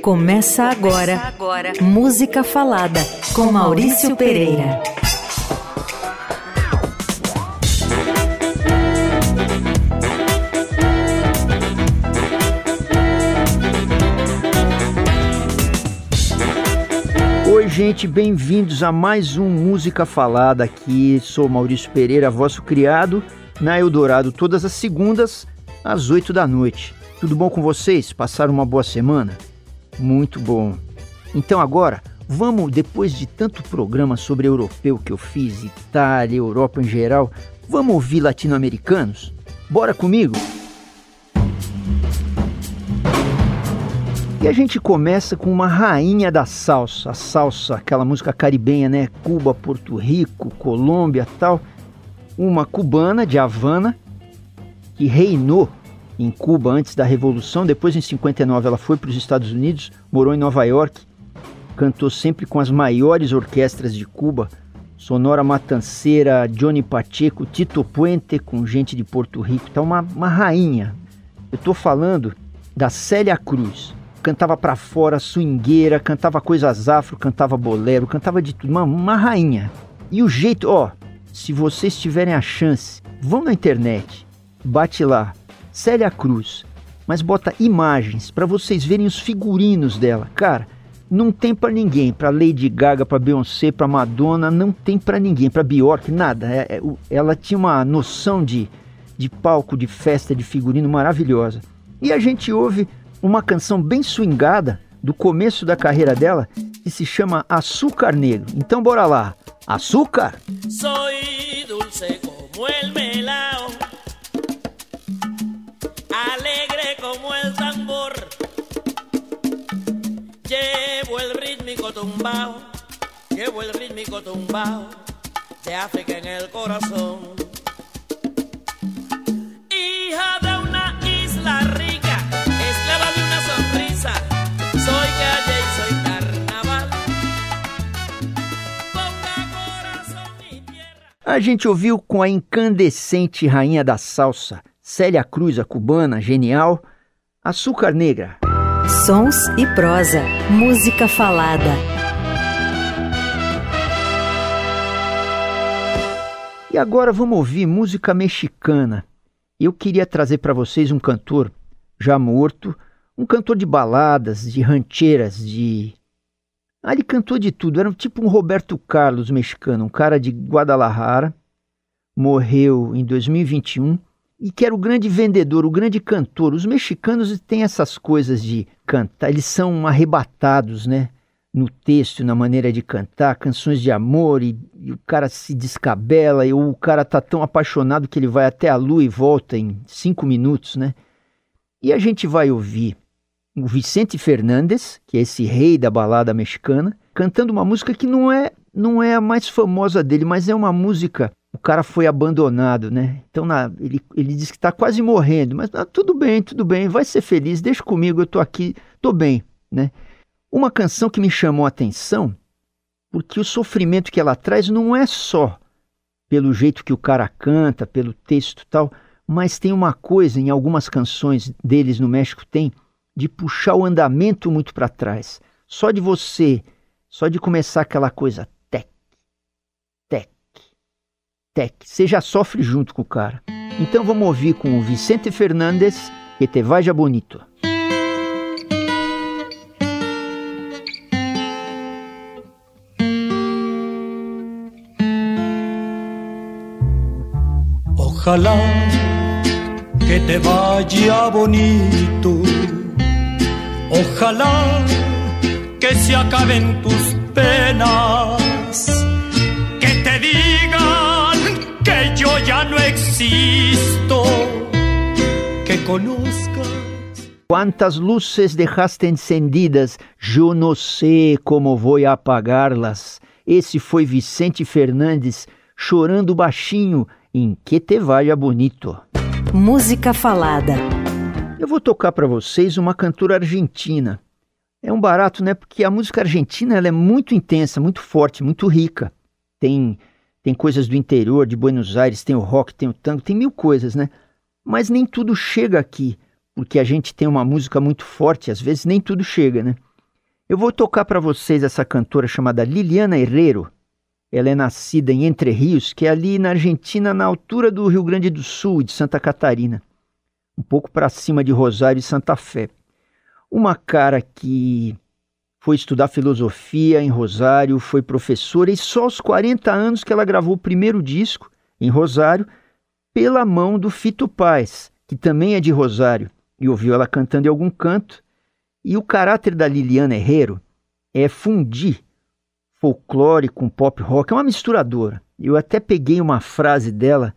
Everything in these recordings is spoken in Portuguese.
Começa agora, Começa agora. Música Falada com Maurício Pereira. Oi, gente, bem-vindos a mais um Música Falada aqui. Sou Maurício Pereira, vosso criado, na Eldorado, todas as segundas, às 8 da noite. Tudo bom com vocês? Passaram uma boa semana? Muito bom. Então agora, vamos, depois de tanto programa sobre europeu que eu fiz, Itália, Europa em geral, vamos ouvir latino-americanos? Bora comigo? E a gente começa com uma rainha da salsa, a salsa, aquela música caribenha, né? Cuba, Porto Rico, Colômbia, tal. Uma cubana de Havana que reinou em Cuba antes da Revolução. Depois, em 59, ela foi para os Estados Unidos, morou em Nova York, cantou sempre com as maiores orquestras de Cuba. Sonora Matanceira, Johnny Pacheco, Tito Puente, com gente de Porto Rico. Tá uma, uma rainha. Eu estou falando da Célia Cruz. Cantava para fora, swingueira, cantava coisas afro, cantava bolero, cantava de tudo. Uma, uma rainha. E o jeito, ó, se vocês tiverem a chance, vão na internet, bate lá, Célia Cruz, mas bota imagens para vocês verem os figurinos dela. Cara, não tem para ninguém, para Lady Gaga, para Beyoncé, para Madonna, não tem para ninguém, para Bjork, nada. É, é, ela tinha uma noção de, de palco, de festa, de figurino maravilhosa. E a gente ouve uma canção bem swingada do começo da carreira dela que se chama Açúcar Negro. Então bora lá. Açúcar? Soy dulce como el melao. Rítmico tumbao, llevo el rítmico tumbao de África en el corazón. Hija de una isla rica, esclava de una sonrisa, soy calle y soy carnaval. Ponga corazón y tierra. A gente ouviu com a incandescente rainha da salsa. Célia Cruz, a cubana, genial. Açúcar Negra. Sons e prosa. Música falada. E agora vamos ouvir música mexicana. Eu queria trazer para vocês um cantor já morto, um cantor de baladas, de rancheiras, de. Ah, ele cantou de tudo, era tipo um Roberto Carlos mexicano, um cara de Guadalajara, morreu em 2021 e que era o grande vendedor, o grande cantor. Os mexicanos têm essas coisas de cantar, eles são arrebatados, né? No texto, na maneira de cantar, canções de amor, e, e o cara se descabela, e o cara tá tão apaixonado que ele vai até a lua e volta em cinco minutos, né? E a gente vai ouvir o Vicente Fernandes, que é esse rei da balada mexicana, cantando uma música que não é, não é a mais famosa dele, mas é uma música o cara foi abandonado, né? Então na, ele, ele diz que está quase morrendo, mas ah, tudo bem, tudo bem, vai ser feliz, deixa comigo, eu tô aqui, tô bem, né? Uma canção que me chamou a atenção, porque o sofrimento que ela traz não é só pelo jeito que o cara canta, pelo texto tal, mas tem uma coisa em algumas canções deles no México tem de puxar o andamento muito para trás. Só de você, só de começar aquela coisa Tech. Você já sofre junto com o cara. Então vamos ouvir com o Vicente Fernandes, Que Te Vaya Bonito. Ojalá que te vaya bonito. Ojalá que se acaben tus penas. Que te diga que yo ya no existo, que conozcas. Quantas luces dejaste encendidas, eu não sei como vou apagá-las. Esse foi Vicente Fernandes chorando baixinho em Que Te Vaya Bonito. Música falada. Eu vou tocar para vocês uma cantora argentina. É um barato, né? Porque a música argentina ela é muito intensa, muito forte, muito rica. Tem tem coisas do interior, de Buenos Aires, tem o rock, tem o tango, tem mil coisas, né? Mas nem tudo chega aqui, porque a gente tem uma música muito forte, às vezes nem tudo chega, né? Eu vou tocar para vocês essa cantora chamada Liliana Herrero. Ela é nascida em Entre Rios, que é ali na Argentina, na altura do Rio Grande do Sul e de Santa Catarina, um pouco para cima de Rosário e Santa Fé. Uma cara que foi estudar filosofia em Rosário, foi professora e só aos 40 anos que ela gravou o primeiro disco em Rosário pela mão do Fito Paz, que também é de Rosário, e ouviu ela cantando em algum canto. E o caráter da Liliana Herrero é fundir folclore com pop rock, é uma misturadora. Eu até peguei uma frase dela.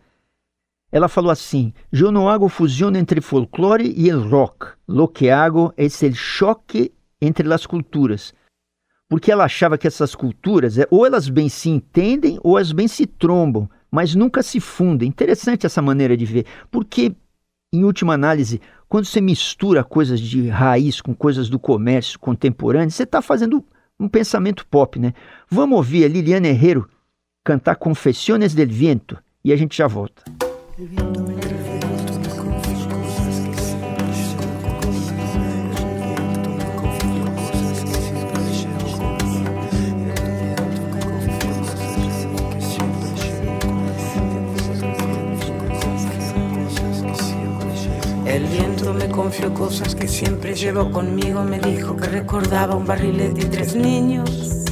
Ela falou assim: "Yo no hago fusión entre folclore e rock. Lo que hago es el choque entre las culturas." Porque ela achava que essas culturas, é, ou elas bem se entendem ou elas bem se trombam, mas nunca se fundem. Interessante essa maneira de ver, porque em última análise, quando você mistura coisas de raiz com coisas do comércio contemporâneo, você está fazendo um pensamento pop, né? Vamos ouvir a Liliana Herrero cantar Confessiones del Viento e a gente já volta. Me confió cosas que siempre llevo conmigo. Me dijo que recordaba un barrilete y tres niños.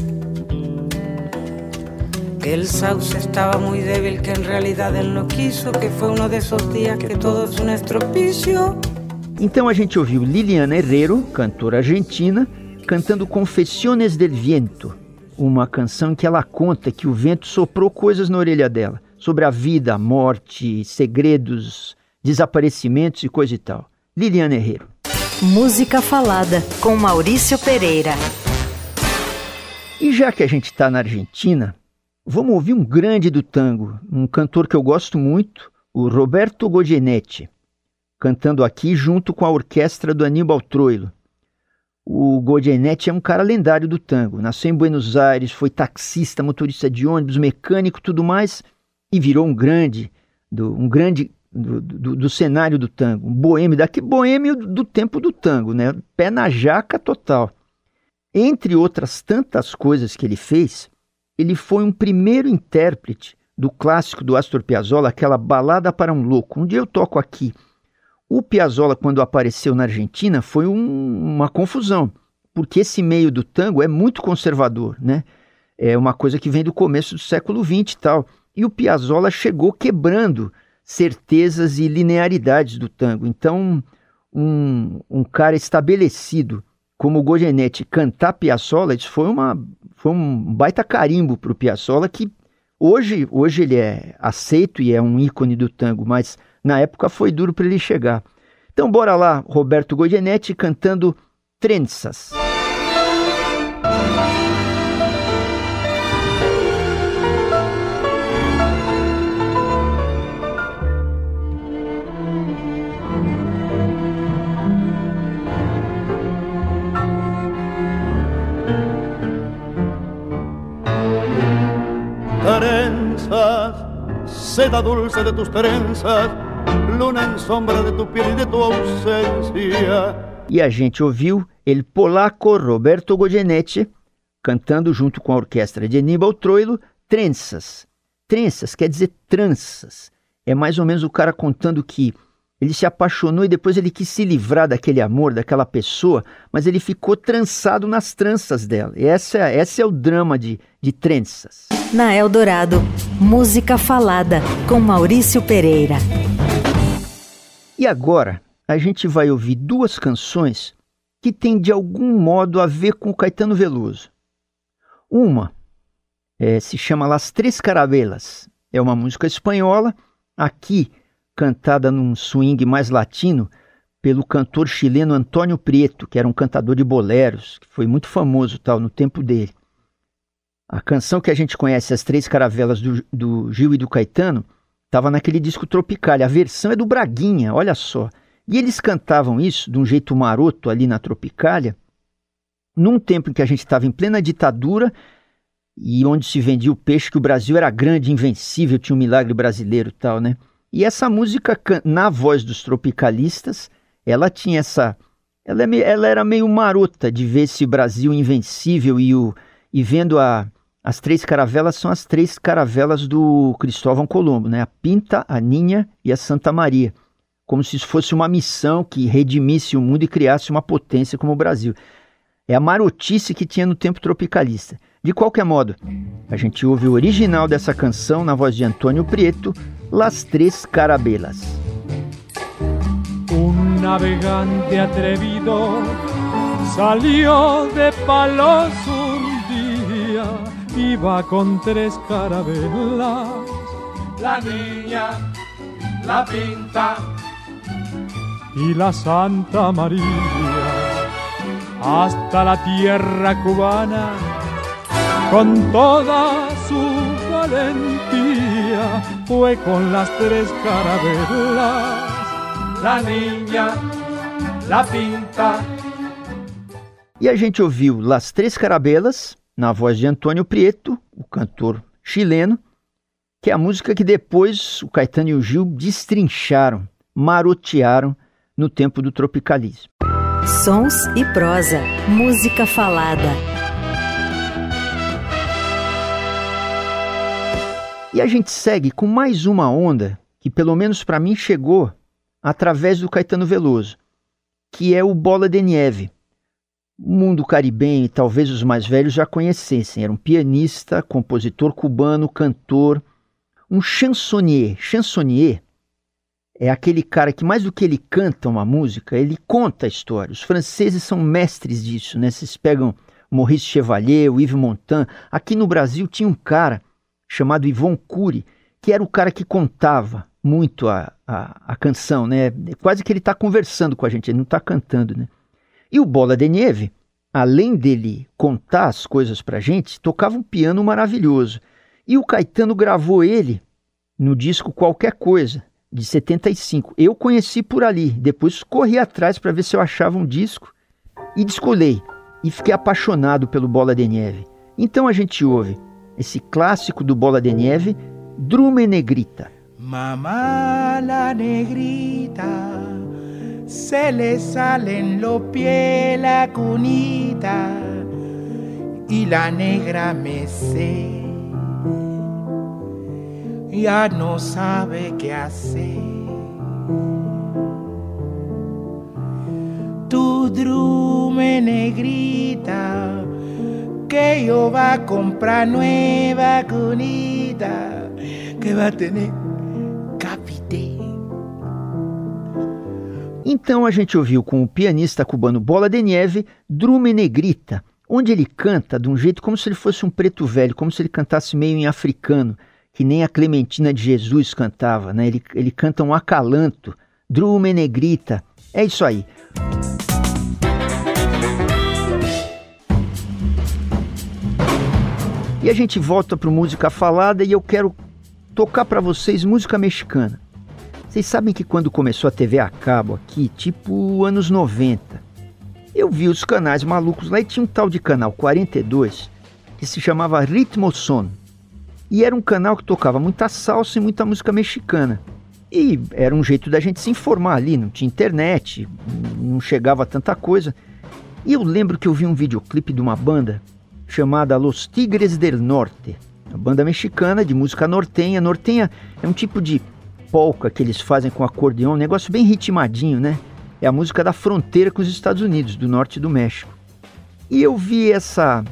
Que el sauce estaba muy débil, que en realidad él no quiso. Que fue uno de esos días que todo es un estropicio. Então a gente ouviu Liliana Herrero, cantora argentina, cantando Confessiones del Viento, uma canção em que ela conta que o vento soprou coisas na orelha dela, sobre a vida, a morte, segredos, desaparecimentos e coisa e tal. Liliana Herrero. Música Falada, com Maurício Pereira. E já que a gente está na Argentina, vamos ouvir um grande do tango, um cantor que eu gosto muito, o Roberto Goyeneche, cantando aqui junto com a orquestra do Aníbal Troilo. O Goyeneche é um cara lendário do tango. Nasceu em Buenos Aires, foi taxista, motorista de ônibus, mecânico, tudo mais, e virou um grande, um grande do, do, do, cenário do tango, um boêmio, daqui boêmio do tempo do tango, né? Pé na jaca total. Entre outras tantas coisas que ele fez, ele foi um primeiro intérprete do clássico do Astor Piazzolla, aquela Balada para um Louco. Um dia eu toco aqui. O Piazzolla, quando apareceu na Argentina, foi um, uma confusão, porque esse meio do tango é muito conservador, né? É uma coisa que vem do começo do século XX e tal. E o Piazzolla chegou quebrando certezas e linearidades do tango. Então, um, um cara estabelecido como o cantar Piazzolla, isso foi, uma, foi um baita carimbo para o Piazzolla que hoje, hoje ele é aceito e é um ícone do tango, mas na época foi duro para ele chegar. Então bora lá, Roberto Goyeneche cantando Trenzas. Seda dulce de tus luna en sombra de tu piel y de tu ausencia. E a gente ouviu el polaco Roberto Goyeneche cantando junto com a orquestra de Aníbal Troilo Trenzas. Trenzas quer dizer tranças. É mais ou menos o cara contando que ele se apaixonou e depois ele quis se livrar daquele amor, daquela pessoa, mas ele ficou trançado nas tranças dela. E essa, essa é o drama de, de tranças. Na Eldorado, música falada com Maurício Pereira. E agora a gente vai ouvir duas canções que têm de algum modo a ver com o Caetano Veloso. Uma é, se chama Las Três Carabelas. É uma música espanhola. Aqui cantada num swing mais latino pelo cantor chileno Antônio Prieto, que era um cantador de boleros, que foi muito famoso tal no tempo dele. A canção que a gente conhece, As Três Caravelas do, do Gil e do Caetano, estava naquele disco Tropical. A versão é do Braguinha, olha só. E eles cantavam isso de um jeito maroto ali na Tropicália, num tempo em que a gente estava em plena ditadura e onde se vendia o peixe que o Brasil era grande, invencível, tinha um milagre brasileiro e tal, né? E essa música, na voz dos tropicalistas, ela tinha essa. Ela, é ela era meio marota de ver esse Brasil invencível e, o, e vendo a, as três caravelas são as três caravelas do Cristóvão Colombo, né? A Pinta, a Ninha e a Santa Maria. Como se isso fosse uma missão que redimisse o mundo e criasse uma potência como o Brasil. É a marotice que tinha no tempo tropicalista. De qualquer modo, a gente ouve o original dessa canção na voz de Antônio Prieto, Las Três Carabelas. Un navegante atrevido salió de Palos un día, iba con tres carabelas. La niña, la pinta y la Santa María hasta la tierra cubana con toda su valentía fue con las tres carabelas la niña, la pinta. E a gente ouviu Las Três Carabelas, na voz de Antônio Prieto, o cantor chileno, que é a música que depois o Caetano e o Gil destrincharam, marotearam no tempo do tropicalismo. Sons e prosa, música falada. E a gente segue com mais uma onda que, pelo menos para mim, chegou através do Caetano Veloso, que é o Bola de Nieve. O mundo caribenho, talvez os mais velhos já conhecessem. Era um pianista, compositor cubano, cantor, um chansonnier. Chansonnier é aquele cara que mais do que ele canta uma música, ele conta a história. Os franceses são mestres disso, né? Vocês pegam Maurice Chevalier, o Yves Montand. Aqui no Brasil tinha um cara chamado Yvon Cury, que era o cara que contava muito a, a, a canção, né? Quase que ele está conversando com a gente, ele não está cantando, né? E o Bola de Neve, além dele contar as coisas para a gente, tocava um piano maravilhoso. E o Caetano gravou ele no disco Qualquer Coisa, de 75. Eu conheci por ali, depois corri atrás para ver se eu achava um disco e descolei. E fiquei apaixonado pelo Bola de Neve. Então a gente ouve esse clássico do Bola de Neve, Drume Negrita. Mamá la negrita, se le salen los pies la cunita y la negra me sé ya no sabe qué hacer. Tu drume negrita, que yo va a comprar nueva cunita, que va a tener. Então a gente ouviu com o pianista cubano Bola de Neve, Drume Negrita, onde ele canta de um jeito como se ele fosse um preto velho, como se ele cantasse meio em africano que nem a Clementina de Jesus cantava, né? Ele, ele canta um acalanto, Drume Negrita. É isso aí. E a gente volta para música falada e eu quero tocar para vocês música mexicana. Vocês sabem que quando começou a TV a cabo aqui, tipo anos 90, eu vi os canais malucos lá e tinha um tal de canal 42 que se chamava Ritmo Son. E era um canal que tocava muita salsa e muita música mexicana. E era um jeito da gente se informar ali, não tinha internet, não chegava tanta coisa. E eu lembro que eu vi um videoclipe de uma banda chamada Los Tigres del Norte, uma banda mexicana de música nortenha. Nortenha é um tipo de polca que eles fazem com acordeão, um negócio bem ritmadinho, né? É a música da fronteira com os Estados Unidos, do norte do México. E eu vi essa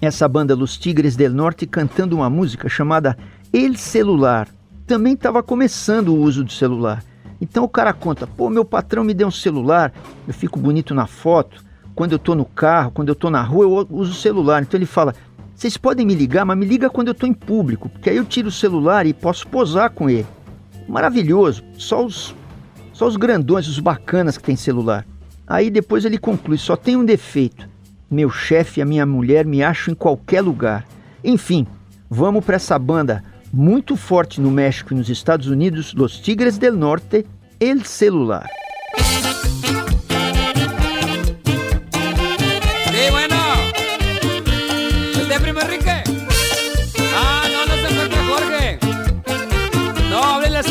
essa banda Los Tigres del Norte cantando uma música chamada El Celular. Também estava começando o uso do celular. Então o cara conta: pô, meu patrão me deu um celular, eu fico bonito na foto. Quando eu estou no carro, quando eu estou na rua, eu uso o celular. Então ele fala: vocês podem me ligar, mas me liga quando eu estou em público, porque aí eu tiro o celular e posso posar com ele. Maravilhoso, só os, só os grandões, os bacanas que tem celular. Aí depois ele conclui: só tem um defeito meu chefe e a minha mulher me acham em qualquer lugar. Enfim, vamos para essa banda muito forte no México e nos Estados Unidos, Los Tigres del Norte, El Celular.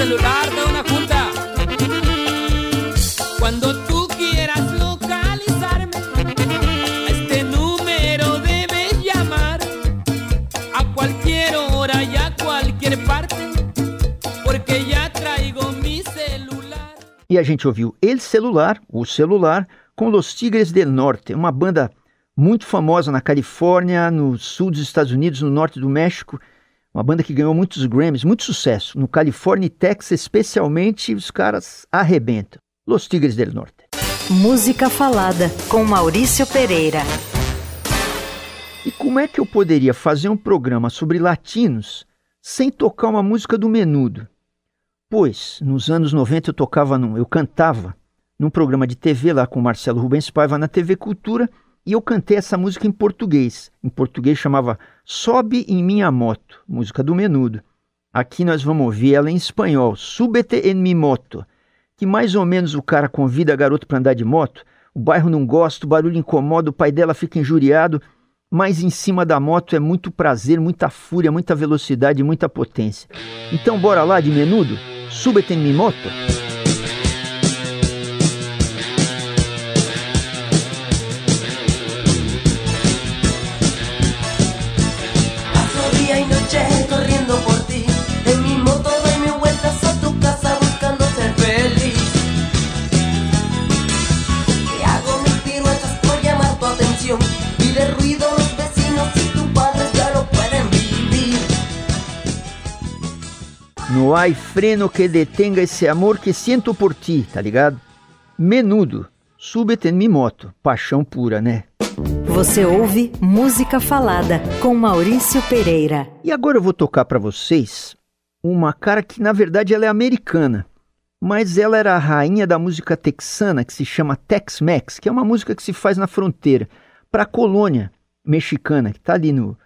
celular de una junta. Cuando tú quieras localizarme, a este número debes llamar a cualquier hora y a cualquier parte, porque ya traigo mi celular. E a gente ouviu El Celular, o celular, com Los Tigres del Norte, uma banda muito famosa na Califórnia, no sul dos Estados Unidos, no norte do México uma banda que ganhou muitos Grammys, muito sucesso. No Califórnia e Texas, especialmente, os caras arrebentam. Los Tigres del Norte. Música Falada, com Maurício Pereira. E como é que eu poderia fazer um programa sobre latinos sem tocar uma música do Menudo? Pois, nos anos 90 eu tocava, num, eu cantava num programa de TV lá com o Marcelo Rubens Paiva na TV Cultura e eu cantei essa música em português. Em português chamava Sobe em Minha Moto, música do Menudo. Aqui nós vamos ouvir ela em espanhol, Súbete en mi moto, que mais ou menos o cara convida a garoto para andar de moto, o bairro não gosta, o barulho incomoda, o pai dela fica injuriado, mas em cima da moto é muito prazer, muita fúria, muita velocidade, muita potência. Então bora lá de Menudo? Súbete en mi moto. No hay freno que detenga esse amor que sinto por ti, tá ligado? Menudo, súbete em mi moto, paixão pura, né? Você ouve Música Falada com Maurício Pereira. E agora eu vou tocar para vocês uma cara que na verdade ela é americana, mas ela era a rainha da música texana que se chama Tex-Mex, que é uma música que se faz na fronteira para a colônia mexicana que está ali no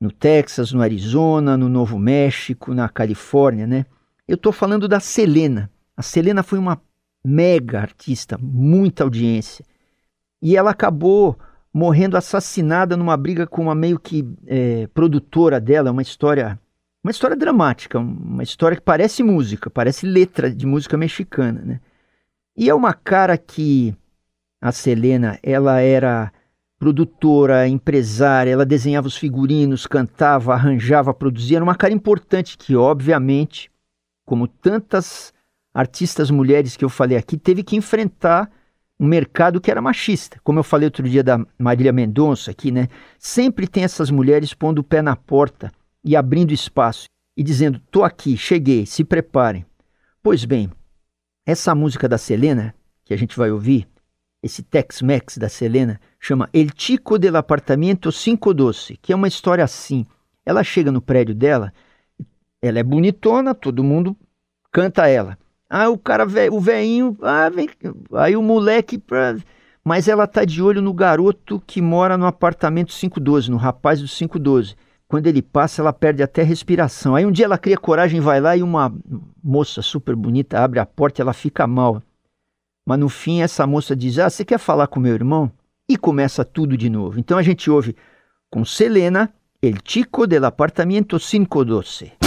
no Texas, no Arizona, no Novo México, na Califórnia, né? Eu estou falando da Selena. A Selena foi uma mega artista, muita audiência. E ela acabou morrendo assassinada numa briga com uma meio que é, produtora dela, uma história, uma história dramática, uma história que parece música, parece letra de música mexicana, né? E é uma cara que a Selena, ela era produtora, empresária, ela desenhava os figurinos, cantava, arranjava, produzia. Era uma cara importante que, obviamente, como tantas artistas mulheres que eu falei aqui, teve que enfrentar um mercado que era machista. Como eu falei outro dia da Marília Mendonça aqui, né? Sempre tem essas mulheres pondo o pé na porta e abrindo espaço e dizendo: "Tô aqui, cheguei, se preparem". Pois bem, essa música da Selena que a gente vai ouvir, esse Tex-Mex da Selena, chama El Chico del Apartamento 512, que é uma história assim. Ela chega no prédio dela, ela é bonitona, todo mundo canta ela. Ah, o cara, o velhinho, ah, vem, aí o moleque, pra... mas ela tá de olho no garoto que mora no apartamento 512, no rapaz do 512. Quando ele passa, ela perde até respiração. Aí um dia ela cria coragem, vai lá e uma moça super bonita abre a porta e ela fica mal. Mas no fim, essa moça diz: Ah, você quer falar com meu irmão? E começa tudo de novo. Então a gente ouve com Selena, El Chico del Apartamento 512.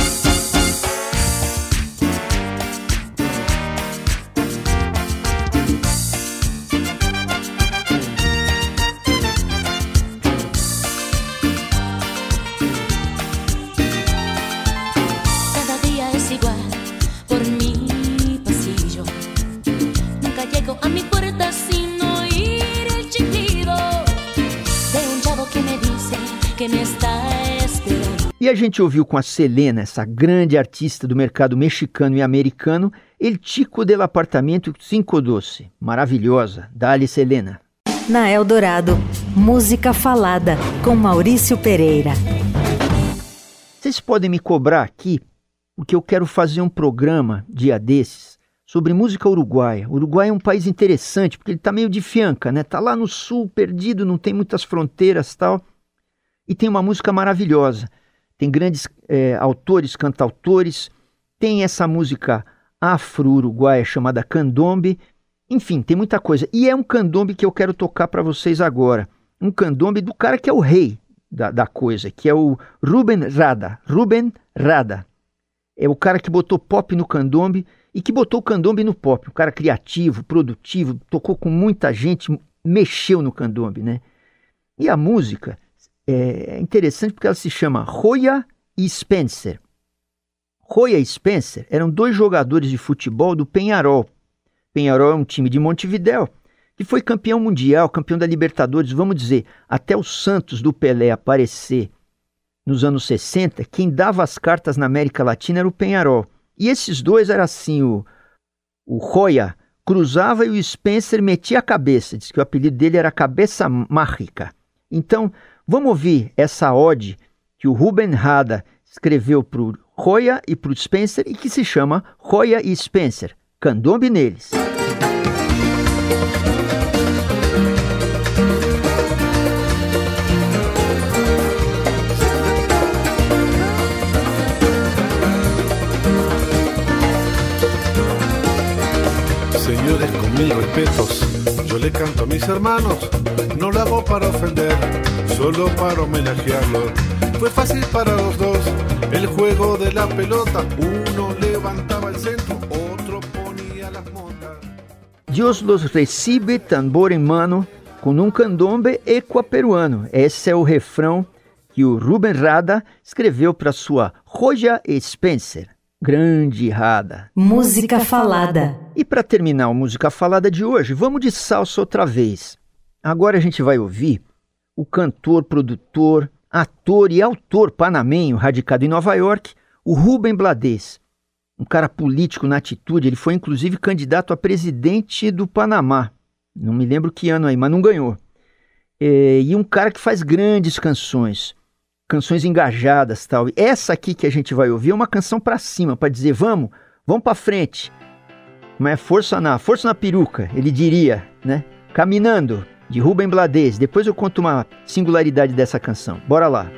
E a gente ouviu com a Selena, essa grande artista do mercado mexicano e americano, El Chico del Apartamento 512. Maravilhosa. Dali, Selena. Na Eldorado, Música Falada, com Maurício Pereira. Vocês podem me cobrar aqui, porque eu quero fazer um programa, dia desses, sobre música uruguaia. O Uruguai é um país interessante, porque ele está meio de fianca, né? Tá lá no sul, perdido, não tem muitas fronteiras tal. E tem uma música maravilhosa tem grandes é, autores, cantautores, tem essa música afro-uruguaia chamada candombe, enfim, tem muita coisa. E é um candombe que eu quero tocar para vocês agora. Um candombe do cara que é o rei da, da coisa, que é o Ruben Rada. Ruben Rada. É o cara que botou pop no candombe e que botou o candombe no pop. Um cara criativo, produtivo, tocou com muita gente, mexeu no candombe, né? E a música é interessante porque ela se chama Roya e Spencer. Roya e Spencer eram dois jogadores de futebol do Penharol. Penharol é um time de Montevidéu que foi campeão mundial, campeão da Libertadores, vamos dizer, até o Santos do Pelé aparecer nos anos 60, quem dava as cartas na América Latina era o Penharol. E esses dois eram assim, o, o Roya cruzava e o Spencer metia a cabeça, diz que o apelido dele era Cabeça Mágica. Então, vamos ouvir essa ode que o Ruben Rada escreveu para o Roya e para o Spencer e que se chama Roya e Spencer. Candombe neles. Señores, con mis respetos, le canto a mis hermanos, no lo hago para ofender, solo para homenajearlos. Fue fácil para los dos, el juego de la pelota, uno levantaba el centro, otro ponía las montas. Dios los recibe tambor em mano com um candombe equaperuano. Esse é o refrão que o Ruben Rada escreveu para sua Roja Spencer. Grande Rada. Música falada. E para terminar a música falada de hoje, vamos de salsa outra vez. Agora a gente vai ouvir o cantor, produtor, ator e autor panamenho radicado em Nova York, o Rubem Blades. Um cara político na atitude, ele foi inclusive candidato a presidente do Panamá. Não me lembro que ano aí, mas não ganhou. É, e um cara que faz grandes canções canções engajadas tal. E essa aqui que a gente vai ouvir é uma canção para cima, para dizer vamos, vamos para frente. Mas força na, força na peruca, ele diria, né? Caminhando, de Rubem Blades. Depois eu conto uma singularidade dessa canção. Bora lá.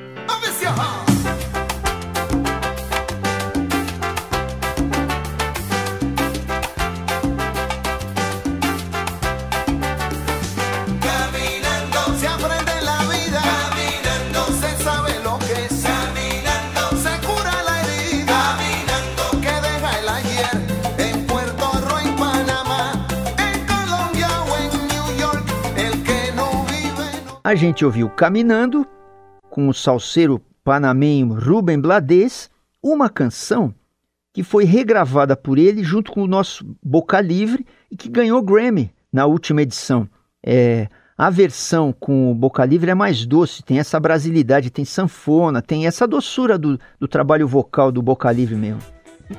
A gente ouviu Caminhando, com o salseiro panamenho Rubem Blades, uma canção que foi regravada por ele junto com o nosso Boca Livre e que ganhou Grammy na última edição. É, a versão com o Boca Livre é mais doce, tem essa brasilidade, tem sanfona, tem essa doçura do, do trabalho vocal do Boca Livre mesmo.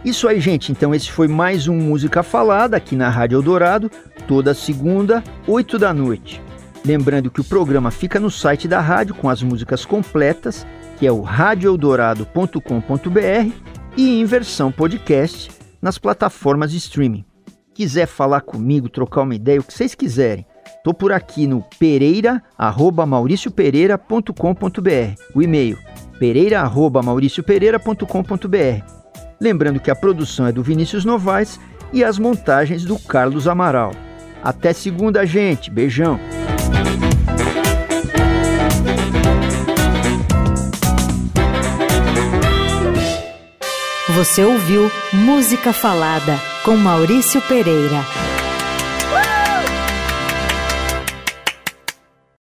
Isso aí, gente. Então, esse foi mais um Música Falada aqui na Rádio Eldorado, toda segunda, 8 da noite. Lembrando que o programa fica no site da rádio com as músicas completas, que é o radioeldorado.com.br e em versão podcast nas plataformas de streaming. Quiser falar comigo, trocar uma ideia, o que vocês quiserem, tô por aqui no pereira@mauriciopereira.com.br. O e-mail pereira@mauriciopereira.com.br. Lembrando que a produção é do Vinícius Novaes e as montagens do Carlos Amaral. Até segunda, gente. Beijão. Você ouviu Música Falada com Maurício Pereira.